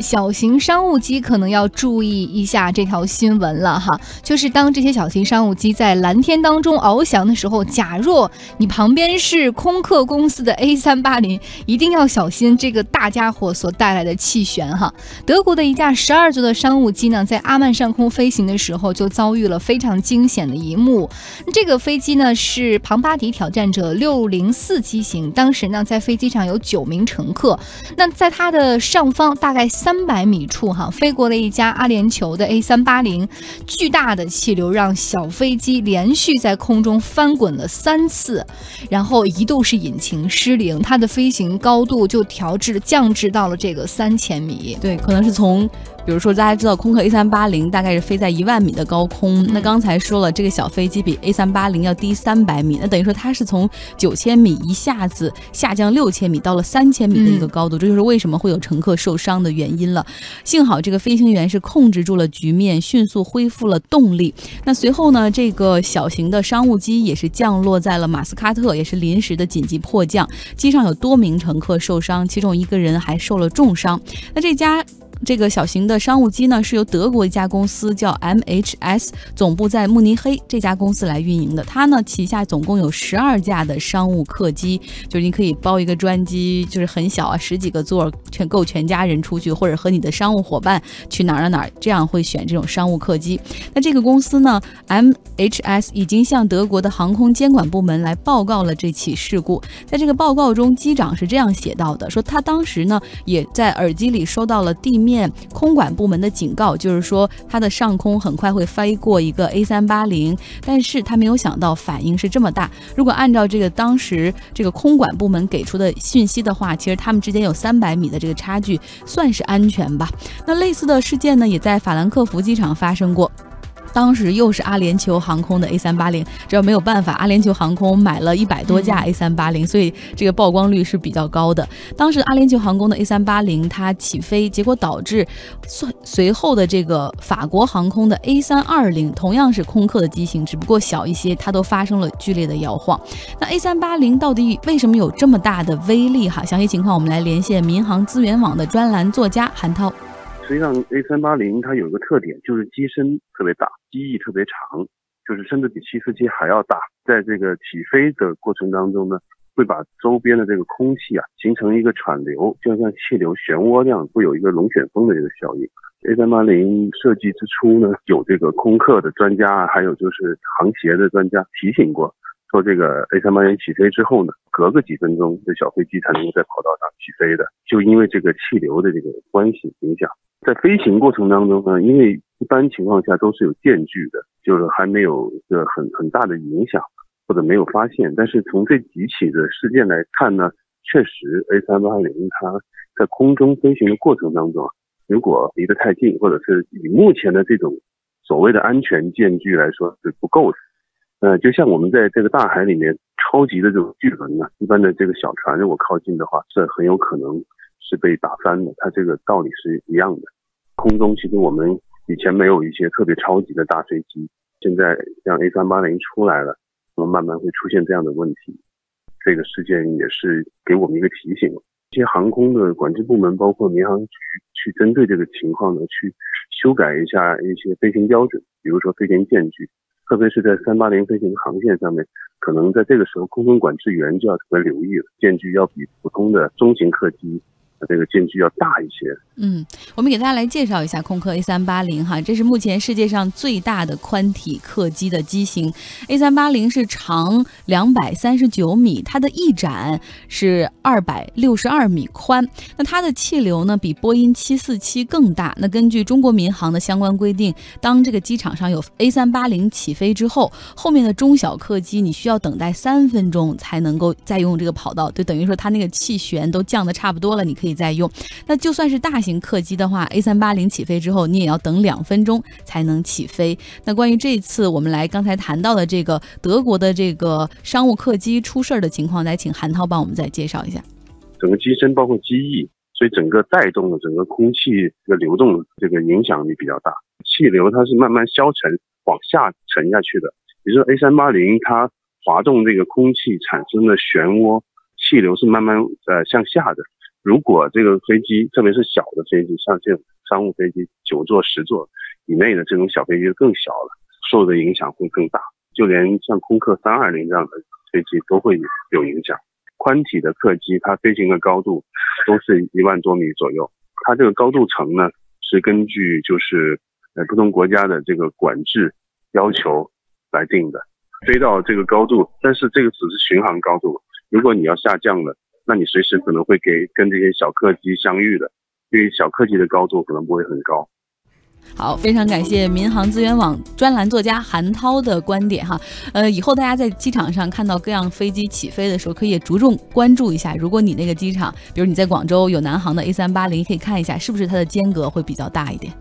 小型商务机可能要注意一下这条新闻了哈，就是当这些小型商务机在蓝天当中翱翔的时候，假若你旁边是空客公司的 A 三八零，一定要小心这个大家伙所带来的气旋哈。德国的一架十二座的商务机呢，在阿曼上空飞行的时候就遭遇了非常惊险的一幕。这个飞机呢是庞巴迪挑战者六零四机型，当时呢在飞机上有九名乘客，那在它的上方大概。三百米处，哈，飞过了一架阿联酋的 A 三八零，巨大的气流让小飞机连续在空中翻滚了三次，然后一度是引擎失灵，它的飞行高度就调至降至到了这个三千米。对，可能是从。比如说，大家知道空客 A 三八零大概是飞在一万米的高空，那刚才说了，这个小飞机比 A 三八零要低三百米，那等于说它是从九千米一下子下降六千米到了三千米的一个高度，这就是为什么会有乘客受伤的原因了。幸好这个飞行员是控制住了局面，迅速恢复了动力。那随后呢，这个小型的商务机也是降落在了马斯卡特，也是临时的紧急迫降，机上有多名乘客受伤，其中一个人还受了重伤。那这家。这个小型的商务机呢，是由德国一家公司叫 MHS，总部在慕尼黑这家公司来运营的。它呢旗下总共有十二架的商务客机，就是你可以包一个专机，就是很小啊，十几个座，全够全家人出去，或者和你的商务伙伴去哪儿哪哪，这样会选这种商务客机。那这个公司呢，MHS 已经向德国的航空监管部门来报告了这起事故。在这个报告中，机长是这样写到的：说他当时呢也在耳机里收到了地。面空管部门的警告就是说，它的上空很快会飞过一个 A 三八零，但是他没有想到反应是这么大。如果按照这个当时这个空管部门给出的信息的话，其实他们之间有三百米的这个差距，算是安全吧。那类似的事件呢，也在法兰克福机场发生过。当时又是阿联酋航空的 A 三八零，这没有办法，阿联酋航空买了一百多架 A 三八零，所以这个曝光率是比较高的。当时阿联酋航空的 A 三八零它起飞，结果导致随随后的这个法国航空的 A 三二零，同样是空客的机型，只不过小一些，它都发生了剧烈的摇晃。那 A 三八零到底为什么有这么大的威力？哈，详细情况我们来连线民航资源网的专栏作家韩涛。实际上，A 三八零它有一个特点，就是机身特别大，机翼特别长，就是甚至比七四七还要大。在这个起飞的过程当中呢，会把周边的这个空气啊形成一个喘流，就像气流漩涡那样，会有一个龙卷风的这个效应。A 三八零设计之初呢，有这个空客的专家，还有就是航协的专家提醒过。说这个 A 三八零起飞之后呢，隔个几分钟，这小飞机才能够在跑道上起飞的，就因为这个气流的这个关系影响。在飞行过程当中呢，因为一般情况下都是有间距的，就是还没有一个很很大的影响，或者没有发现。但是从这几起的事件来看呢，确实 A 三八零它在空中飞行的过程当中，如果离得太近，或者是以目前的这种所谓的安全间距来说是不够的。呃，就像我们在这个大海里面，超级的这种巨轮呢，一般的这个小船如果靠近的话，是很有可能是被打翻的。它这个道理是一样的。空中其实我们以前没有一些特别超级的大飞机，现在像 A 三八零出来了，那么慢慢会出现这样的问题。这个事件也是给我们一个提醒，一些航空的管制部门，包括民航局，去针对这个情况呢，去修改一下一些飞行标准，比如说飞行间距。特别是在三八零飞行航线上面，可能在这个时候，空中管制员就要特别留意了，间距要比普通的中型客机。它这个间距要大一些。嗯，我们给大家来介绍一下空客 A 三八零哈，这是目前世界上最大的宽体客机的机型。A 三八零是长两百三十九米，它的翼展是二百六十二米宽。那它的气流呢，比波音七四七更大。那根据中国民航的相关规定，当这个机场上有 A 三八零起飞之后，后面的中小客机你需要等待三分钟才能够再用这个跑道，就等于说它那个气旋都降的差不多了，你可以。可以再用，那就算是大型客机的话，A 三八零起飞之后，你也要等两分钟才能起飞。那关于这次我们来刚才谈到的这个德国的这个商务客机出事儿的情况，来请韩涛帮我们再介绍一下。整个机身包括机翼，所以整个带动的整个空气的流动，这个影响力比较大。气流它是慢慢消沉往下沉下去的，比如说 A 三八零它滑动这个空气产生的漩涡，气流是慢慢呃向下的。如果这个飞机，特别是小的飞机，像这种商务飞机，九座、十座以内的这种小飞机更小了，受的影响会更大。就连像空客三二零这样的飞机都会有影响。宽体的客机，它飞行的高度都是一万多米左右。它这个高度层呢，是根据就是呃不同国家的这个管制要求来定的。飞到这个高度，但是这个只是巡航高度。如果你要下降了，那你随时可能会给跟这些小客机相遇的，因为小客机的高度可能不会很高。好，非常感谢民航资源网专栏作家韩涛的观点哈。呃，以后大家在机场上看到各样飞机起飞的时候，可以着重关注一下。如果你那个机场，比如你在广州有南航的 A 三八零，可以看一下是不是它的间隔会比较大一点。